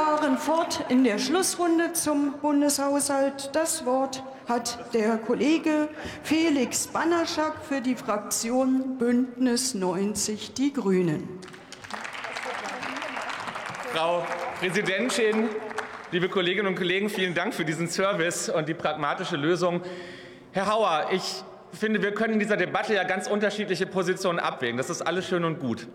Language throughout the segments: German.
fahren fort in der Schlussrunde zum Bundeshaushalt. Das Wort hat der Kollege Felix Banaschak für die Fraktion Bündnis 90 Die Grünen. Frau Präsidentin, liebe Kolleginnen und Kollegen, vielen Dank für diesen Service und die pragmatische Lösung. Herr Hauer, ich finde, wir können in dieser Debatte ja ganz unterschiedliche Positionen abwägen. Das ist alles schön und gut.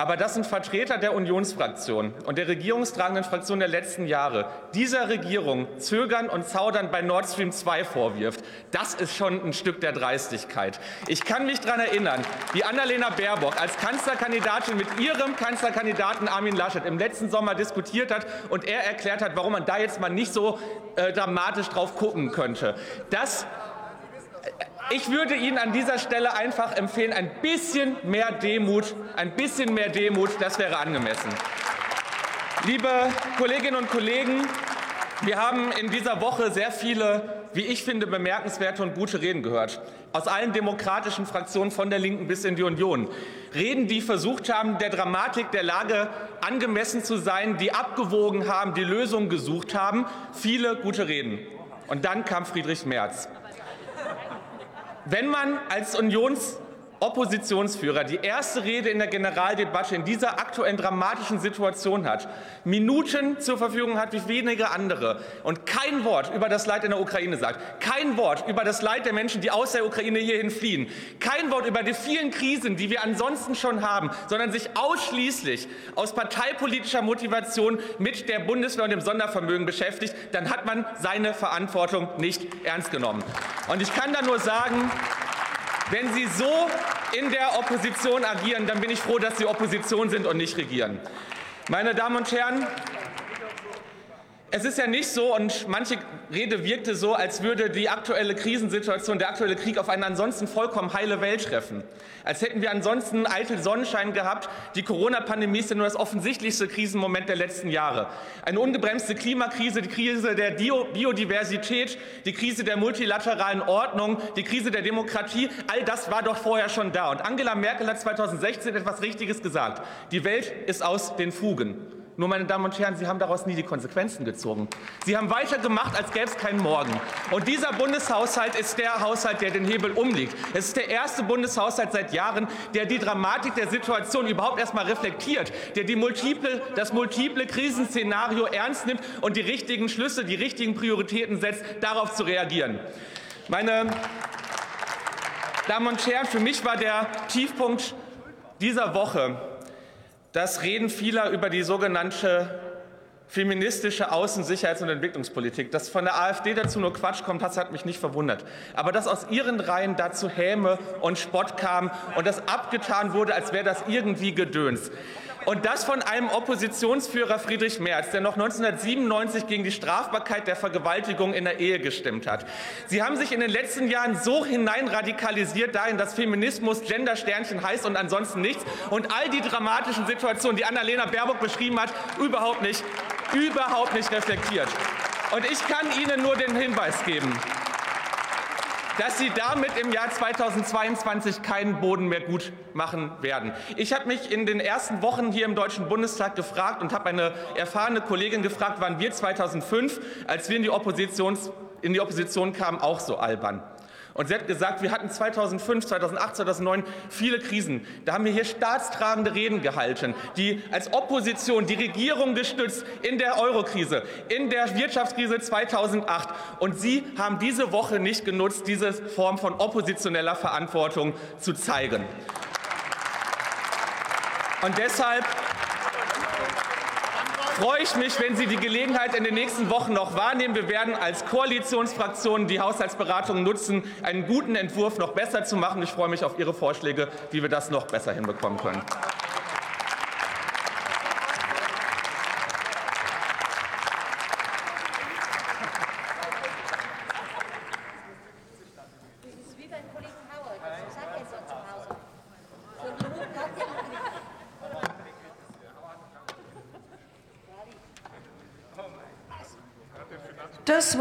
Aber dass ein Vertreter der Unionsfraktion und der regierungstragenden Fraktion der letzten Jahre dieser Regierung Zögern und Zaudern bei Nord Stream 2 vorwirft, das ist schon ein Stück der Dreistigkeit. Ich kann mich daran erinnern, wie Annalena Baerbock als Kanzlerkandidatin mit ihrem Kanzlerkandidaten Armin Laschet im letzten Sommer diskutiert hat und er erklärt hat, warum man da jetzt mal nicht so äh, dramatisch drauf gucken könnte. Das ich würde Ihnen an dieser Stelle einfach empfehlen, ein bisschen mehr Demut, ein bisschen mehr Demut, das wäre angemessen. Liebe Kolleginnen und Kollegen, wir haben in dieser Woche sehr viele, wie ich finde, bemerkenswerte und gute Reden gehört. Aus allen demokratischen Fraktionen von der Linken bis in die Union. Reden, die versucht haben, der Dramatik der Lage angemessen zu sein, die abgewogen haben, die Lösungen gesucht haben. Viele gute Reden. Und dann kam Friedrich Merz. Wenn man als Unionsoppositionsführer die erste Rede in der Generaldebatte in dieser aktuellen dramatischen Situation hat, Minuten zur Verfügung hat wie wenige andere und kein Wort über das Leid in der Ukraine sagt, kein Wort über das Leid der Menschen, die aus der Ukraine hierhin fliehen, kein Wort über die vielen Krisen, die wir ansonsten schon haben, sondern sich ausschließlich aus parteipolitischer Motivation mit der Bundeswehr und dem Sondervermögen beschäftigt, dann hat man seine Verantwortung nicht ernst genommen. Und ich kann da nur sagen, wenn Sie so in der Opposition agieren, dann bin ich froh, dass Sie Opposition sind und nicht regieren. Meine Damen und Herren, es ist ja nicht so, und manche Rede wirkte so, als würde die aktuelle Krisensituation, der aktuelle Krieg auf eine ansonsten vollkommen heile Welt treffen. Als hätten wir ansonsten eitel Sonnenschein gehabt. Die Corona-Pandemie ist ja nur das offensichtlichste Krisenmoment der letzten Jahre. Eine ungebremste Klimakrise, die Krise der Biodiversität, die Krise der multilateralen Ordnung, die Krise der Demokratie, all das war doch vorher schon da. Und Angela Merkel hat 2016 etwas Richtiges gesagt. Die Welt ist aus den Fugen. Nur, meine Damen und Herren, Sie haben daraus nie die Konsequenzen gezogen. Sie haben weitergemacht, als gäbe es keinen Morgen. Und dieser Bundeshaushalt ist der Haushalt, der den Hebel umlegt. Es ist der erste Bundeshaushalt seit Jahren, der die Dramatik der Situation überhaupt erst mal reflektiert, der die multiple, das multiple Krisenszenario ernst nimmt und die richtigen Schlüsse, die richtigen Prioritäten setzt, darauf zu reagieren. Meine Damen und Herren, für mich war der Tiefpunkt dieser Woche das Reden vieler über die sogenannte feministische Außen-, Sicherheits- und Entwicklungspolitik. Dass von der AfD dazu nur Quatsch kommt, das hat mich nicht verwundert. Aber dass aus ihren Reihen dazu Häme und Spott kam und das abgetan wurde, als wäre das irgendwie Gedöns. Und das von einem Oppositionsführer Friedrich Merz, der noch 1997 gegen die Strafbarkeit der Vergewaltigung in der Ehe gestimmt hat. Sie haben sich in den letzten Jahren so hineinradikalisiert dahin, dass Feminismus Gendersternchen heißt und ansonsten nichts und all die dramatischen Situationen, die Annalena Baerbock beschrieben hat, überhaupt nicht, überhaupt nicht reflektiert. Und ich kann Ihnen nur den Hinweis geben, dass Sie damit im Jahr 2022 keinen Boden mehr gut machen werden. Ich habe mich in den ersten Wochen hier im Deutschen Bundestag gefragt und habe eine erfahrene Kollegin gefragt, wann wir 2005, als wir in die, Oppositions, in die Opposition kamen, auch so albern. Und sie hat gesagt, wir hatten 2005, 2008, 2009 viele Krisen. Da haben wir hier staatstragende Reden gehalten, die als Opposition die Regierung gestützt in der Eurokrise, in der Wirtschaftskrise 2008. Und Sie haben diese Woche nicht genutzt, diese Form von oppositioneller Verantwortung zu zeigen. Und deshalb freue ich mich, wenn Sie die Gelegenheit in den nächsten Wochen noch wahrnehmen. Wir werden als Koalitionsfraktionen die Haushaltsberatungen nutzen, einen guten Entwurf noch besser zu machen. Ich freue mich auf Ihre Vorschläge, wie wir das noch besser hinbekommen können. Das Wort